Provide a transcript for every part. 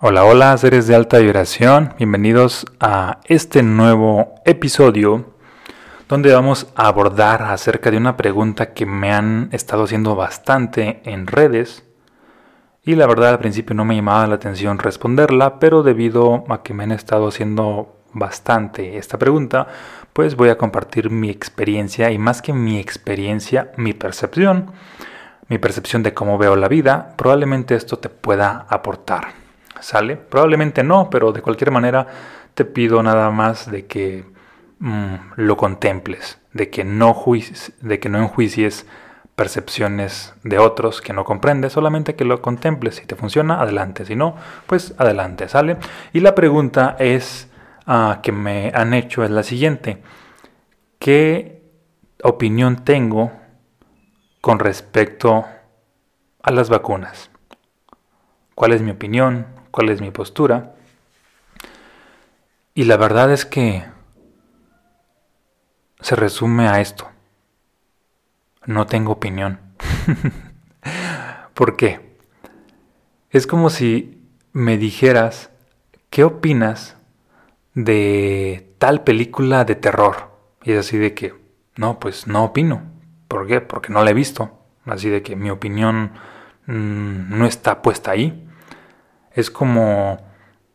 Hola, hola, seres de alta vibración, bienvenidos a este nuevo episodio donde vamos a abordar acerca de una pregunta que me han estado haciendo bastante en redes. Y la verdad al principio no me llamaba la atención responderla, pero debido a que me han estado haciendo bastante esta pregunta, pues voy a compartir mi experiencia y más que mi experiencia, mi percepción, mi percepción de cómo veo la vida, probablemente esto te pueda aportar. ¿Sale? Probablemente no, pero de cualquier manera te pido nada más de que mm, lo contemples, de que, no de que no enjuicies percepciones de otros que no comprendes, solamente que lo contemples. Si te funciona, adelante. Si no, pues adelante, ¿sale? Y la pregunta es ah, que me han hecho es la siguiente. ¿Qué opinión tengo con respecto a las vacunas? ¿Cuál es mi opinión? Cuál es mi postura. Y la verdad es que se resume a esto. No tengo opinión. ¿Por qué? Es como si me dijeras, ¿qué opinas de tal película de terror? Y es así de que, no, pues no opino. ¿Por qué? Porque no la he visto. Así de que mi opinión mm, no está puesta ahí es como,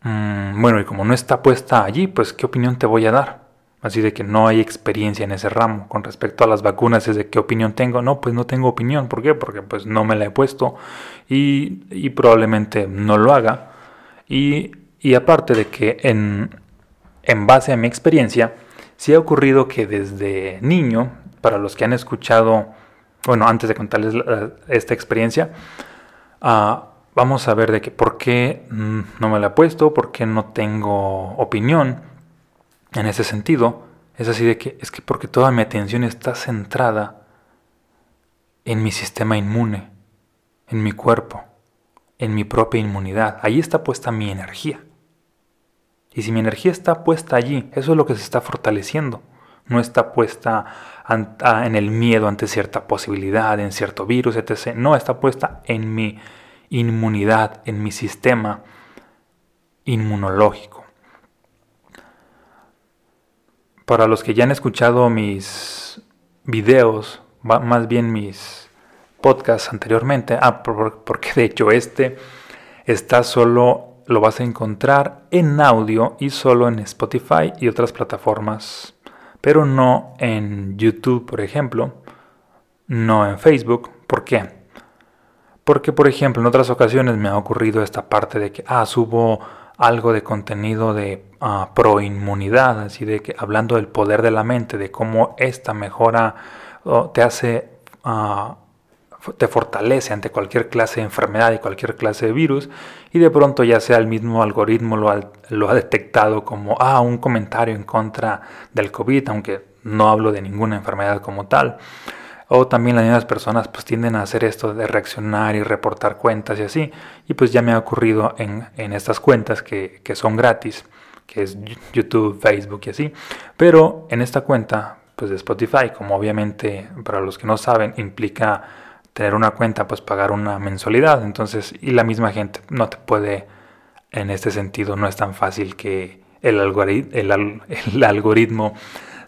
mm, bueno, y como no está puesta allí, pues ¿qué opinión te voy a dar? Así de que no hay experiencia en ese ramo. Con respecto a las vacunas, es de qué opinión tengo. No, pues no tengo opinión. ¿Por qué? Porque pues no me la he puesto y, y probablemente no lo haga. Y, aparte de que en, en base a mi experiencia, sí ha ocurrido que desde niño, para los que han escuchado, bueno, antes de contarles esta experiencia, uh, vamos a ver de que por qué mm, no me la he puesto, por qué no tengo opinión en ese sentido. Es así de que es que porque toda mi atención está centrada en mi sistema inmune, en mi cuerpo, en mi propia inmunidad. Ahí está puesta mi energía. Y si mi energía está puesta allí, eso es lo que se está fortaleciendo. No está puesta en el miedo ante cierta posibilidad, en cierto virus, etc. No, está puesta en mi inmunidad en mi sistema inmunológico. Para los que ya han escuchado mis videos, más bien mis podcasts anteriormente, ah, porque de hecho este está solo, lo vas a encontrar en audio y solo en Spotify y otras plataformas, pero no en YouTube, por ejemplo, no en Facebook. ¿Por qué? Porque, por ejemplo, en otras ocasiones me ha ocurrido esta parte de que, ah, subo algo de contenido de uh, proinmunidad, así de que hablando del poder de la mente, de cómo esta mejora te hace, ah, te fortalece ante cualquier clase de enfermedad y cualquier clase de virus, y de pronto ya sea el mismo algoritmo lo ha, lo ha detectado como, ah, un comentario en contra del COVID, aunque no hablo de ninguna enfermedad como tal. O también las mismas personas pues tienden a hacer esto de reaccionar y reportar cuentas y así. Y pues ya me ha ocurrido en, estas cuentas que, son gratis, que es YouTube, Facebook y así. Pero en esta cuenta pues de Spotify, como obviamente para los que no saben implica tener una cuenta, pues pagar una mensualidad. Entonces, y la misma gente no te puede, en este sentido, no es tan fácil que el algoritmo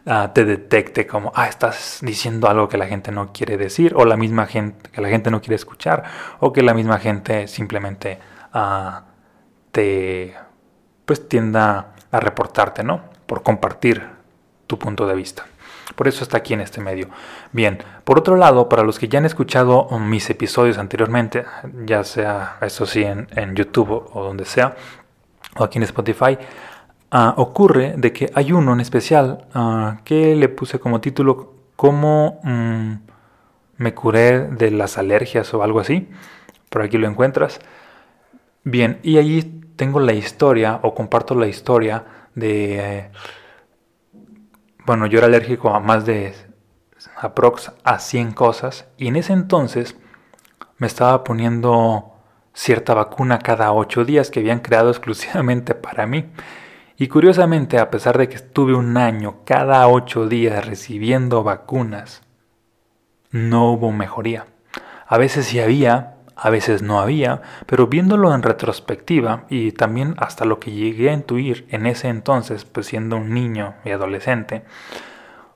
Ah, te detecte como, ah, estás diciendo algo que la gente no quiere decir, o la misma gente, que la gente no quiere escuchar, o que la misma gente simplemente ah, te, pues tienda a reportarte, ¿no? Por compartir tu punto de vista. Por eso está aquí en este medio. Bien, por otro lado, para los que ya han escuchado mis episodios anteriormente, ya sea, eso sí, en, en YouTube o donde sea, o aquí en Spotify, Ah, ocurre de que hay uno en especial ah, que le puse como título cómo mm, me curé de las alergias o algo así. Por aquí lo encuentras. Bien, y allí tengo la historia o comparto la historia de... bueno, yo era alérgico a más de aprox a 100 cosas y en ese entonces me estaba poniendo cierta vacuna cada 8 días que habían creado exclusivamente para mí. Y curiosamente, a pesar de que estuve un año cada ocho días recibiendo vacunas, no hubo mejoría. A veces sí había, a veces no había, pero viéndolo en retrospectiva y también hasta lo que llegué a intuir en ese entonces, pues siendo un niño y adolescente,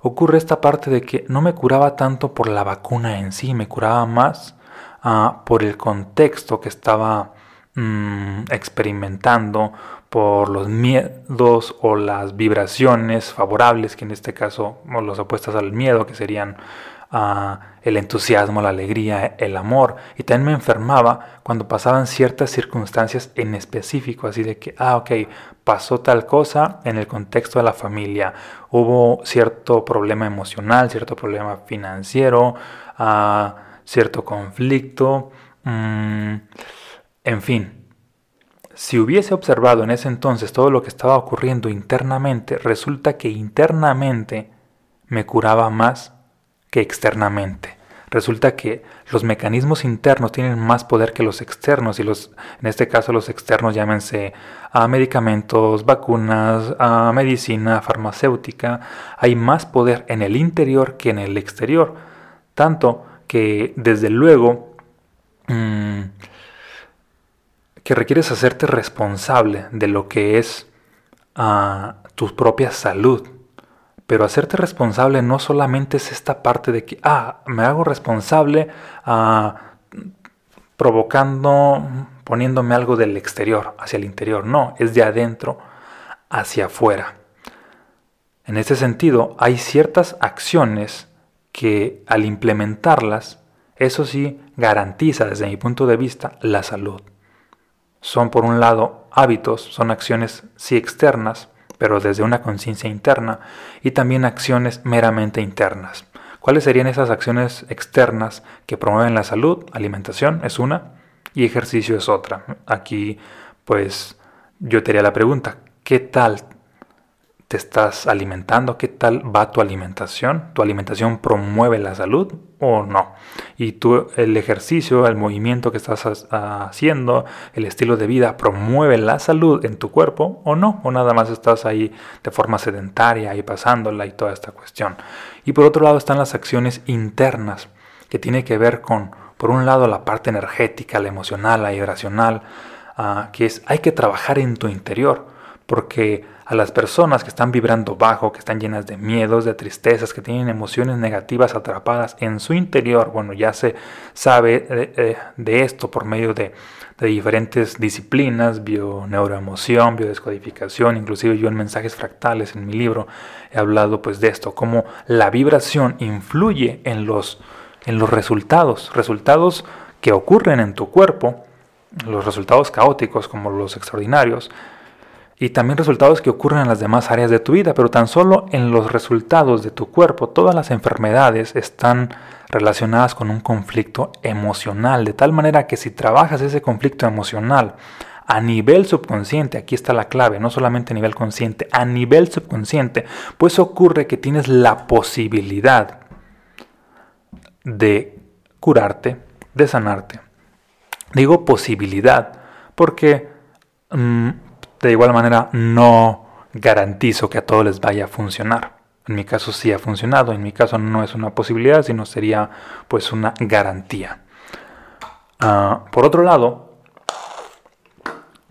ocurre esta parte de que no me curaba tanto por la vacuna en sí, me curaba más ah, por el contexto que estaba mm, experimentando, por los miedos o las vibraciones favorables, que en este caso, o los opuestas al miedo, que serían el entusiasmo, la alegría, el amor. Y también me enfermaba cuando pasaban ciertas circunstancias en específico, así de que, ah, ok, pasó tal cosa en el contexto de la familia, hubo cierto problema emocional, cierto problema financiero, ah, cierto conflicto, mm, en fin. Si hubiese observado en ese entonces todo lo que estaba ocurriendo internamente, resulta que internamente me curaba más que externamente. Resulta que los mecanismos internos tienen más poder que los externos y los, en este caso los externos llámense a medicamentos, vacunas, a medicina, farmacéutica. Hay más poder en el interior que en el exterior. Tanto que desde luego mm, que requieres hacerte responsable de lo que es ah, tu propia salud pero hacerte responsable no solamente es esta parte de que, ah, me hago responsable ah, provocando, poniéndome algo del exterior hacia el interior. No, es de adentro hacia afuera. En ese sentido, hay ciertas acciones que al implementarlas, eso sí, garantiza desde mi punto de vista la salud. Son por un lado hábitos, son acciones sí externas, pero desde una conciencia interna, y también acciones meramente internas. ¿Cuáles serían esas acciones externas que promueven la salud? Alimentación es una y ejercicio es otra. Aquí, pues, yo te haría la pregunta, ¿qué tal te estás alimentando, qué tal va tu alimentación, tu alimentación promueve la salud o no. Y tú, el ejercicio, el movimiento que estás haciendo, el estilo de vida promueve la salud en tu cuerpo o no, o nada más estás ahí de forma sedentaria y pasándola y toda esta cuestión. Y por otro lado están las acciones internas, que tiene que ver con, por un lado, la parte energética, la emocional, la vibracional, ah, que es hay que trabajar en tu interior, porque a las personas que están vibrando bajo, que están llenas de miedos, de tristezas, que tienen emociones negativas atrapadas en su interior. Bueno, ya se sabe eh, eh, de, esto por medio de, diferentes disciplinas, bio-neuroemoción, biodescodificación, inclusive yo en mensajes fractales en mi libro he hablado pues de esto, cómo la vibración influye en los, en los resultados, resultados que ocurren en tu cuerpo, los resultados caóticos como los extraordinarios, y también resultados que ocurren en las demás áreas de tu vida, pero tan solo en los resultados de tu cuerpo, todas las enfermedades están relacionadas con un conflicto emocional, de tal manera que si trabajas ese conflicto emocional a nivel subconsciente, aquí está la clave, no solamente a nivel consciente, a nivel subconsciente, pues ocurre que tienes la posibilidad de curarte, de sanarte. Digo posibilidad, porque mm, de igual manera, no garantizo que a todos les vaya a funcionar. En mi caso sí ha funcionado, en mi caso no es una posibilidad, sino sería pues una garantía. Ah, por otro lado,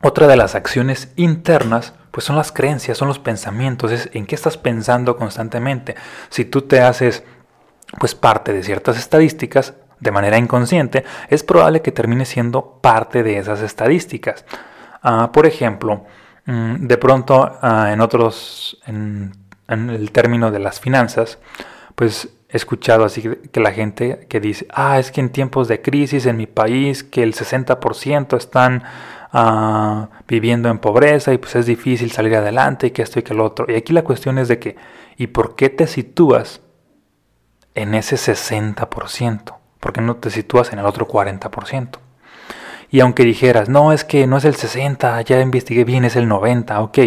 otra de las acciones internas pues son las creencias, son los pensamientos, es en qué estás pensando constantemente. Si tú te haces pues parte de ciertas estadísticas de manera inconsciente, es probable que termines siendo parte de esas estadísticas. Ah, por ejemplo, mm, de pronto ah, en otros, en, el término de las finanzas, pues he escuchado así que la gente que dice, ah, es que en tiempos de crisis en mi país, que el 60% están ah, viviendo en pobreza y pues es difícil salir adelante y que esto y que lo otro. Y aquí la cuestión es de que, ¿y por qué te sitúas en ese 60%? ¿Por qué no te sitúas en el otro 40%? Y aunque dijeras, no, es que no es el 60, ya investigué bien, es el 90, ok,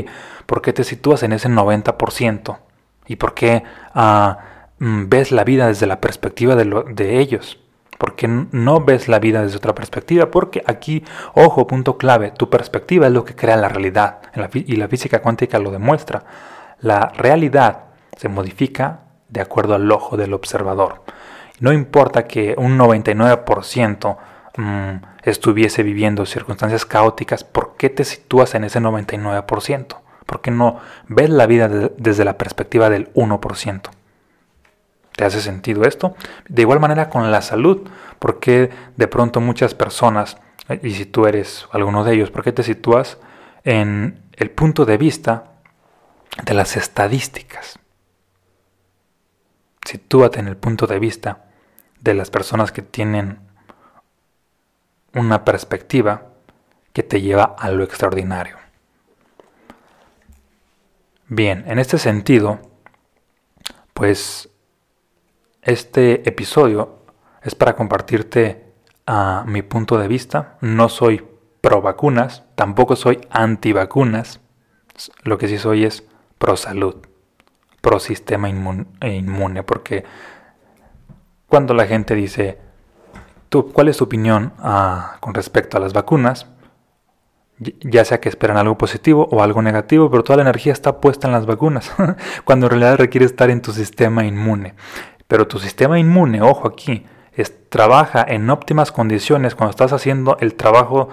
¿por qué te sitúas en ese 90%? ¿Y por qué ah, mm, ves la vida desde la perspectiva de, lo, de ellos? ¿Por qué no ves la vida desde otra perspectiva? Porque aquí, ojo, punto clave, tu perspectiva es lo que crea la realidad y la física cuántica lo demuestra. La realidad se modifica de acuerdo al ojo del observador. No importa que un 99% mm, estuviese viviendo circunstancias caóticas, ¿por qué te sitúas en ese 99%? ¿Por qué no ves la vida desde la perspectiva del 1%? ¿Te hace sentido esto? De igual manera con la salud, ¿por qué de pronto muchas personas, y si tú eres alguno de ellos, ¿por qué te sitúas en el punto de vista de las estadísticas? Sitúate en el punto de vista de las personas que tienen una perspectiva que te lleva a lo extraordinario. Bien, en este sentido, pues este episodio es para compartirte a mi punto de vista. No soy pro vacunas, tampoco soy anti vacunas. Lo que sí soy es pro salud, pro sistema inmune, porque cuando la gente dice, ¿tú, ¿cuál es tu opinión ah, con respecto a las vacunas? ya sea que esperan algo positivo o algo negativo, pero toda la energía está puesta en las vacunas, cuando en realidad requiere estar en tu sistema inmune. Pero tu sistema inmune, ojo aquí, trabaja en óptimas condiciones cuando estás haciendo el trabajo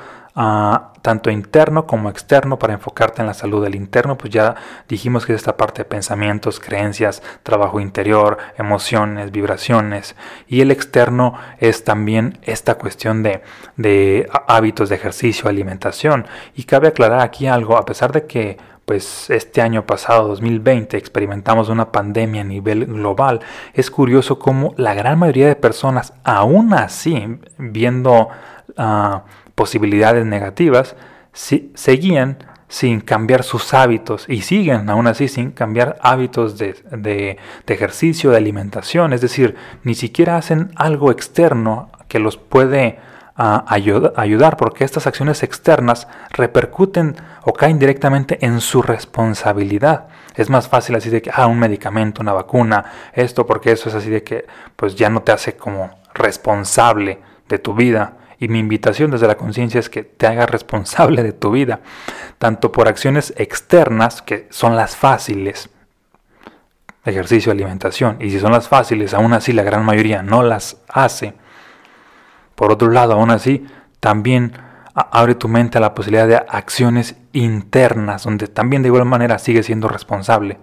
tanto interno como externo para enfocarte en la salud del interno, pues ya dijimos que es esta parte de pensamientos, creencias, trabajo interior, emociones, vibraciones. Y el externo es también esta cuestión de, de hábitos de ejercicio, alimentación. Y cabe aclarar aquí algo, a pesar de que pues este año pasado, 2020, experimentamos una pandemia a nivel global, es curioso cómo la gran mayoría de personas, aún así, viendo uh, posibilidades negativas, seguían sin cambiar sus hábitos y siguen aún así sin cambiar hábitos de, ejercicio, de alimentación. Es decir, ni siquiera hacen algo externo que los puede ah, ayudar porque estas acciones externas repercuten o caen directamente en su responsabilidad. Es más fácil así de que, ah, un medicamento, una vacuna, esto, porque eso es así de que, pues ya no te hace como responsable de tu vida y mi invitación desde la conciencia es que te hagas responsable de tu vida, tanto por acciones externas, que son las fáciles, ejercicio, alimentación, y si son las fáciles, aún así la gran mayoría no las hace. Por otro lado, aún así, también abre tu mente a la posibilidad de acciones internas, donde también de igual manera sigue siendo responsable.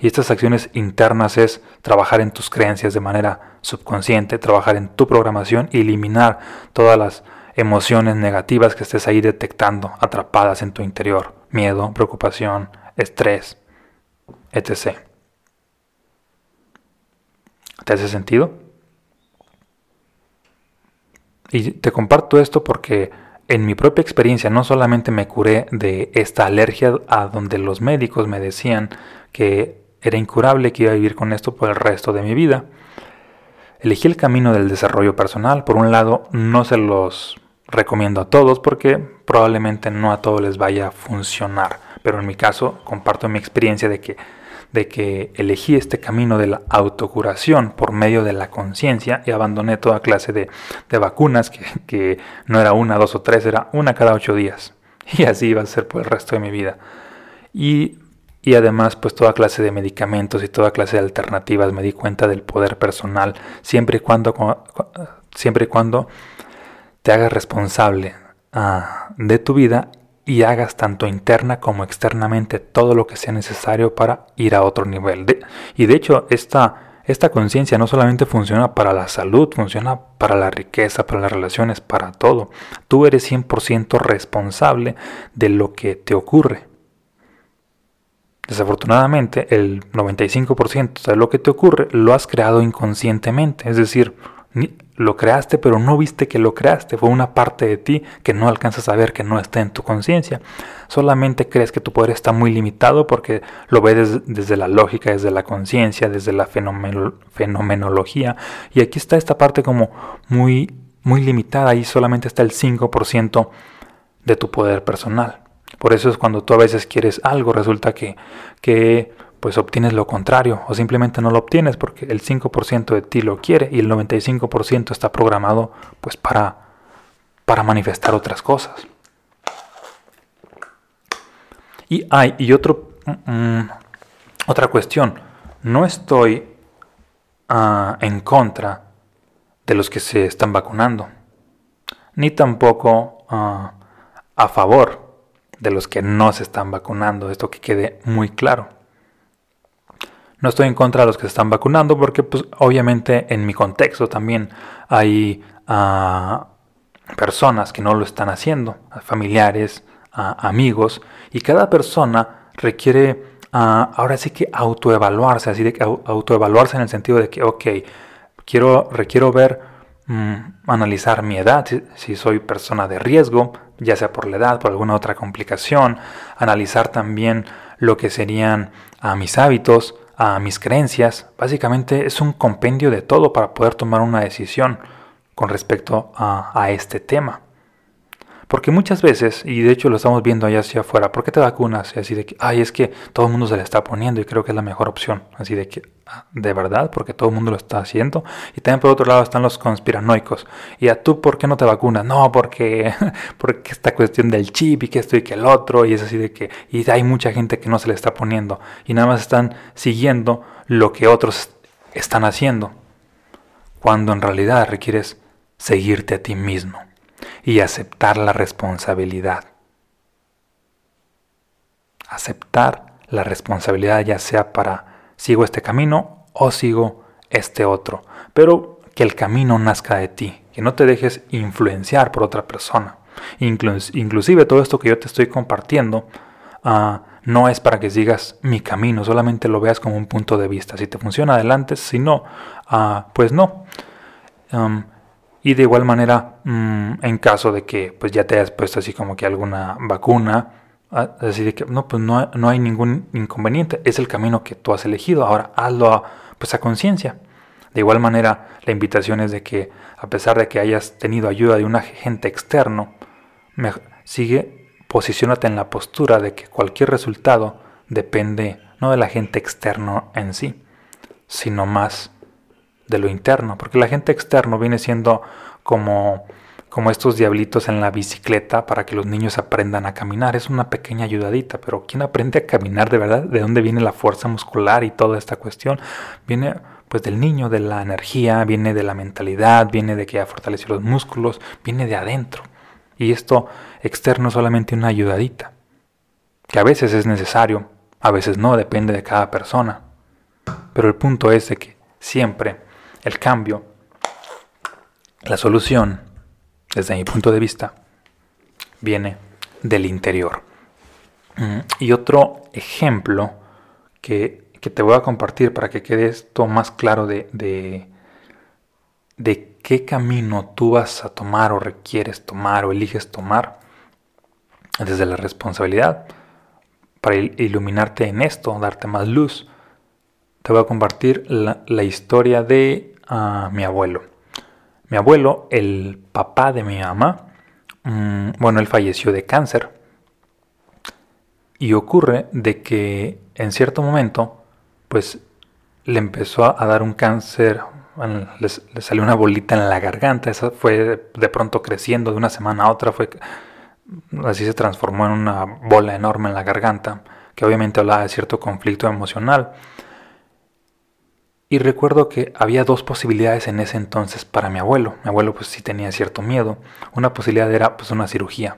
Y estas acciones internas es trabajar en tus creencias de manera subconsciente, trabajar en tu programación y eliminar todas las emociones negativas que estés ahí detectando, atrapadas en tu interior. Miedo, preocupación, estrés, etc. ¿Te hace sentido? Y te comparto esto porque en mi propia experiencia no solamente me curé de esta alergia a donde los médicos me decían que era incurable que iba a vivir con esto por el resto de mi vida. Elegí el camino del desarrollo personal. Por un lado, no se los recomiendo a todos porque probablemente no a todos les vaya a funcionar. Pero en mi caso, comparto mi experiencia de que, de que elegí este camino de la autocuración por medio de la conciencia y abandoné toda clase de, vacunas que, que no era una, dos o tres, era una cada ocho días. Y así iba a ser por el resto de mi vida. Y y además pues toda clase de medicamentos y toda clase de alternativas me di cuenta del poder personal siempre y cuando siempre y cuando te hagas responsable ah, de tu vida y hagas tanto interna como externamente todo lo que sea necesario para ir a otro nivel y de hecho esta esta conciencia no solamente funciona para la salud, funciona para la riqueza, para las relaciones, para todo. Tú eres 100% responsable de lo que te ocurre. Desafortunadamente, el 95% de lo que te ocurre lo has creado inconscientemente, es decir, lo creaste pero no viste que lo creaste, fue una parte de ti que no alcanzas a ver que no está en tu conciencia. Solamente crees que tu poder está muy limitado porque lo ves desde, la lógica, desde la conciencia, desde la fenomenología y aquí está esta parte como muy muy limitada y solamente está el 5% de tu poder personal. Por eso es cuando tú a veces quieres algo, resulta que, que pues obtienes lo contrario o simplemente no lo obtienes porque el 5% de ti lo quiere y el 95% está programado pues para, para manifestar otras cosas. Y hay y otro, mm, otra cuestión, no estoy ah, en contra de los que se están vacunando. ni tampoco ah, a favor de los que no se están vacunando. Esto que quede muy claro. No estoy en contra de los que se están vacunando porque pues obviamente en mi contexto también hay uh, personas que no lo están haciendo, familiares, amigos, y cada persona requiere ahora sí que autoevaluarse, así de que autoevaluarse en el sentido de que, ok, quiero, requiero ver, mm, analizar mi edad, si, soy persona de riesgo, ya sea por la edad, por alguna otra complicación, analizar también lo que serían a mis hábitos, a mis creencias. Básicamente es un compendio de todo para poder tomar una decisión con respecto a este tema. Porque muchas veces, y de hecho lo estamos viendo allá hacia afuera, ¿por qué te vacunas? Y así de que, ay, es que todo el mundo se le está poniendo y creo que es la mejor opción. Así de que, ah, de verdad, porque todo el mundo lo está haciendo. Y también por otro lado están los conspiranoicos. Y a tú, ¿por qué no te vacunas? No, porque, porque esta cuestión del chip y que esto y que el otro. Y es así de que, y hay mucha gente que no se le está poniendo. Y nada más están siguiendo lo que otros están haciendo. Cuando en realidad requieres seguirte a ti mismo y aceptar la responsabilidad. Aceptar la responsabilidad ya sea para sigo este camino o sigo este otro, pero que el camino nazca de ti, que no te dejes influenciar por otra persona. inclusive todo esto que yo te estoy compartiendo ah, no es para que sigas mi camino, solamente lo veas como un punto de vista. Si te funciona adelante, si no, ah, pues no. Y de igual manera, mm, en caso de que pues ya te hayas puesto así como que alguna vacuna, así de que no, pues no, no, hay ningún inconveniente, es el camino que tú has elegido, ahora hazlo a, pues a conciencia. De igual manera, la invitación es de que a pesar de que hayas tenido ayuda de un agente externo, sigue, posicionate en la postura de que cualquier resultado depende no del agente externo en sí, sino más de lo interno, porque el agente externo viene siendo como, como estos diablitos en la bicicleta para que los niños aprendan a caminar. Es una pequeña ayudadita, pero ¿quién aprende a caminar de verdad? ¿De dónde viene la fuerza muscular y toda esta cuestión? Viene pues del niño, de la energía, viene de la mentalidad, viene de que ha fortalecido los músculos, viene de adentro. Y esto externo es solamente una ayudadita, que a veces es necesario, a veces no, depende de cada persona. Pero el punto es de que siempre el cambio, la solución, desde mi punto de vista, viene del interior. Mm, y otro ejemplo que, te voy a compartir para que quede esto más claro de, de, de qué camino tú vas a tomar o requieres tomar o eliges tomar desde la responsabilidad para iluminarte en esto, darte más luz, te voy a compartir la, historia de a mi abuelo. Mi abuelo, el papá de mi mamá, mm, bueno, él falleció de cáncer. Y ocurre de que en cierto momento, pues le empezó a dar un cáncer, le, salió una bolita en la garganta, esa fue de pronto creciendo de una semana a otra, fue así se transformó en una bola enorme en la garganta, que obviamente hablaba de cierto conflicto emocional. Y recuerdo que había dos posibilidades en ese entonces para mi abuelo. Mi abuelo pues sí tenía cierto miedo. Una posibilidad era pues una cirugía.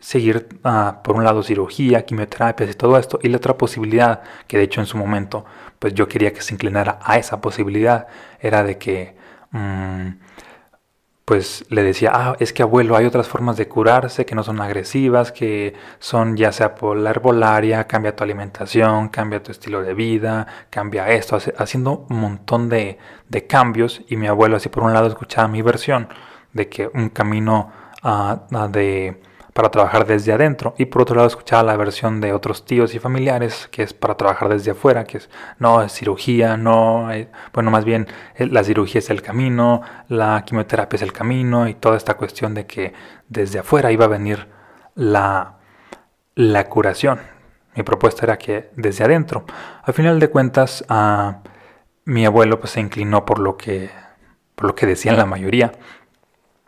Seguir ah, por un lado cirugía, quimioterapias y todo esto. Y la otra posibilidad, que de hecho en su momento pues yo quería que se inclinara a esa posibilidad, era de que mm, pues le decía, ah, es que abuelo, hay otras formas de curarse que no son agresivas, que son ya sea por la herbolaria, cambia tu alimentación, cambia tu estilo de vida, cambia esto, haciendo un montón de, de cambios. Y mi abuelo así por un lado escuchaba mi versión de que un camino ah, de para trabajar desde adentro y por otro lado escuchaba la versión de otros tíos y familiares que es para trabajar desde afuera, que es no, es cirugía, no, eh, bueno, más bien eh, la cirugía es el camino, la quimioterapia es el camino y toda esta cuestión de que desde afuera iba a venir la, la curación. Mi propuesta era que desde adentro. Al final de cuentas, a mi abuelo pues, se inclinó por lo que, por lo que decían la mayoría.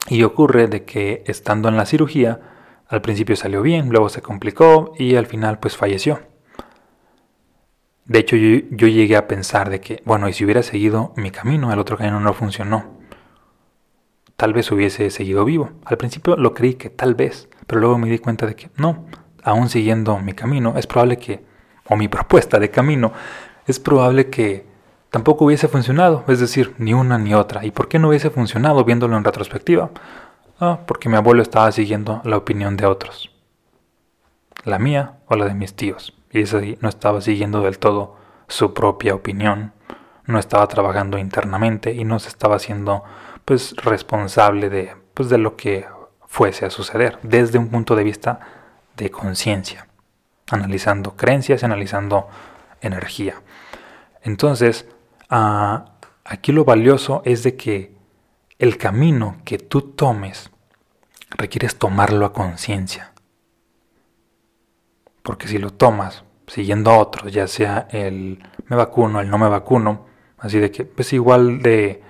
Y ocurre de que estando en la cirugía, al principio salió bien, luego se complicó y al final pues falleció. De hecho yo, llegué a pensar de que, bueno, y si hubiera seguido mi camino, el otro camino no funcionó. tal vez hubiese seguido vivo. Al principio lo creí que tal vez, pero luego me di cuenta de que no, aún siguiendo mi camino, es probable que, o mi propuesta de camino, es probable que tampoco hubiese funcionado, es decir, ni una ni otra. ¿Y por qué no hubiese funcionado viéndolo en retrospectiva? Ah, porque mi abuelo estaba siguiendo la opinión de otros. La mía o la de mis tíos. Y ese no estaba siguiendo del todo su propia opinión, no estaba trabajando internamente y no se estaba haciendo pues responsable de pues de lo que fuese a suceder desde un punto de vista de conciencia, analizando creencias, analizando energía. Entonces, ah, aquí lo valioso es de que el camino que tú tomes requieres tomarlo a conciencia. Porque si lo tomas siguiendo a otros, ya sea el me vacuno, el no me vacuno, así de que pues igual de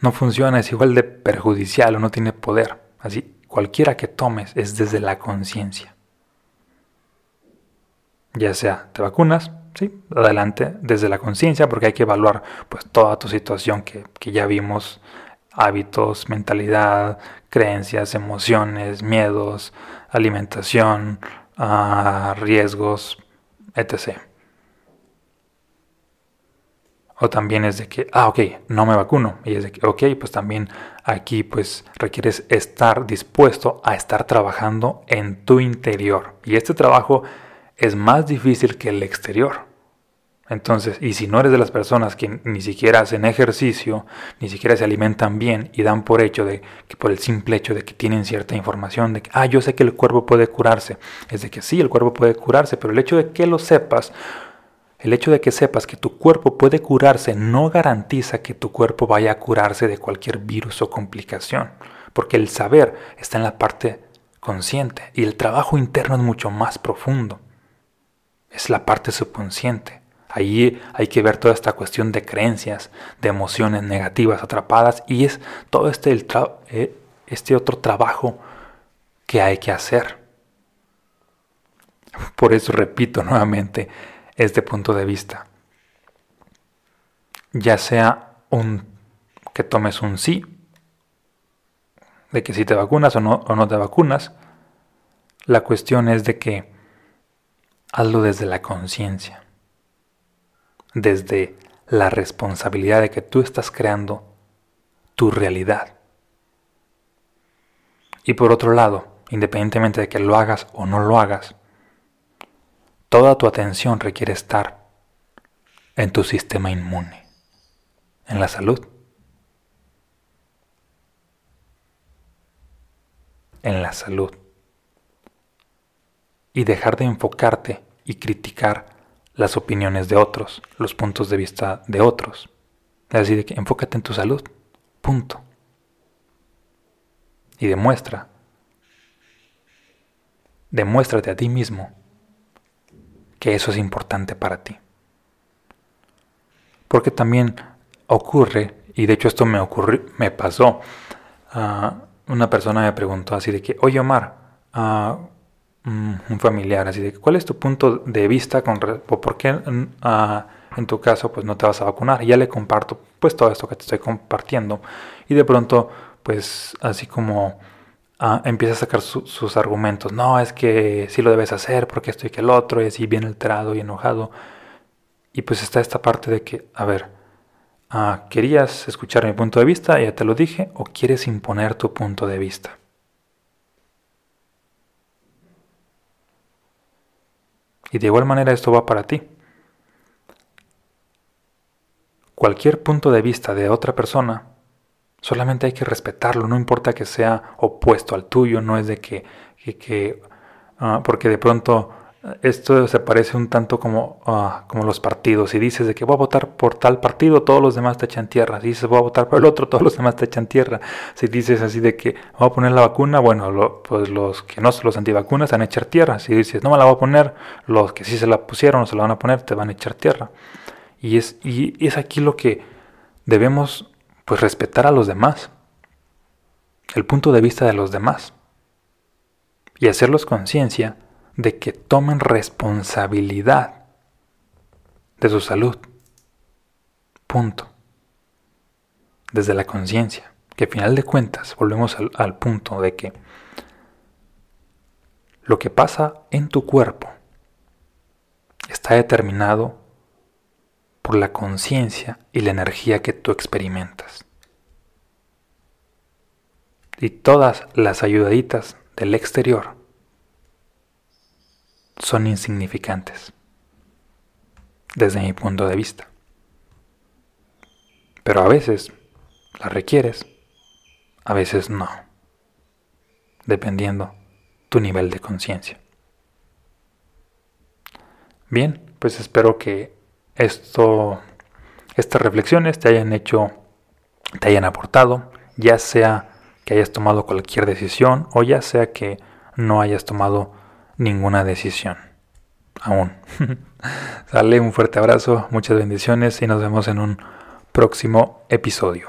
no funciona, es igual de perjudicial o no tiene poder. Así, cualquiera que tomes es desde la conciencia. Ya sea te vacunas, sí, adelante desde la conciencia, porque hay que evaluar pues toda tu situación que, que ya vimos, hábitos, mentalidad, creencias, emociones, miedos, alimentación, uh, riesgos, etc. O también es de que, ah, ok, no me vacuno. Y es de que, ok, pues también aquí pues requieres estar dispuesto a estar trabajando en tu interior. Y este trabajo es más difícil que el exterior. Entonces, y si no eres de las personas que ni siquiera hacen ejercicio, ni siquiera se alimentan bien y dan por hecho de que por el simple hecho de que tienen cierta información de que, ah, yo sé que el cuerpo puede curarse, es de que sí, el cuerpo puede curarse, pero el hecho de que lo sepas, el hecho de que sepas que tu cuerpo puede curarse no garantiza que tu cuerpo vaya a curarse de cualquier virus o complicación, porque el saber está en la parte consciente y el trabajo interno es mucho más profundo. Es la parte subconsciente. Ahí hay que ver toda esta cuestión de creencias, de emociones negativas atrapadas y es todo este, eh, este otro trabajo que hay que hacer. Por eso repito nuevamente este punto de vista. Ya sea un que tomes un sí, de que si te vacunas o no, o no te vacunas, la cuestión es de que hazlo desde la conciencia desde la responsabilidad de que tú estás creando tu realidad. Y por otro lado, independientemente de que lo hagas o no lo hagas, toda tu atención requiere estar en tu sistema inmune, en la salud, en la salud. Y dejar de enfocarte y criticar las opiniones de otros, los puntos de vista de otros. Es decir, que enfócate en tu salud. Punto. Y demuestra. Demuéstrate a ti mismo que eso es importante para ti. Porque también ocurre, y de hecho esto me ocurrió, me pasó, uh, una persona me preguntó así de que, oye Omar, uh, un familiar, así de cuál es tu punto de vista con por qué mm, ah, en tu caso pues no te vas a vacunar. Y ya le comparto pues todo esto que te estoy compartiendo y de pronto pues así como ah, empieza a sacar sus argumentos. No, es que sí lo debes hacer porque esto y que el otro y así bien alterado y enojado. Y pues está esta parte de que, a ver, ah, ¿querías escuchar mi punto de vista? Ya te lo dije. ¿O quieres imponer tu punto de vista? Y de igual manera esto va para ti. Cualquier punto de vista de otra persona, solamente hay que respetarlo, no importa que sea opuesto al tuyo, no es de que, que, ah, porque de pronto esto se parece un tanto como, ah, como los partidos. Si dices de que voy a votar por tal partido, todos los demás te echan tierra. Si dices voy a votar por el otro, todos los demás te echan tierra. Si dices así de que voy a poner la vacuna, bueno, pues los que no son los antivacunas van a echar tierra. Si dices no me la voy a poner, los que sí se la pusieron o se la van a poner te van a echar tierra. Y es, y es aquí lo que debemos pues respetar a los demás. El punto de vista de los demás. Y hacerlos conciencia de que tomen responsabilidad de su salud. Punto. Desde la conciencia. que al final de cuentas volvemos al, al punto de que lo que pasa en tu cuerpo está determinado por la conciencia y la energía que tú experimentas. Y todas las ayudaditas del exterior son insignificantes desde mi punto de vista. Pero a veces las requieres, a veces no, dependiendo tu nivel de conciencia. Bien, pues espero que esto, estas reflexiones te hayan hecho, te hayan aportado, ya sea que hayas tomado cualquier decisión o ya sea que no hayas tomado ninguna decisión aún. Sale un fuerte abrazo, muchas bendiciones y nos vemos en un próximo episodio.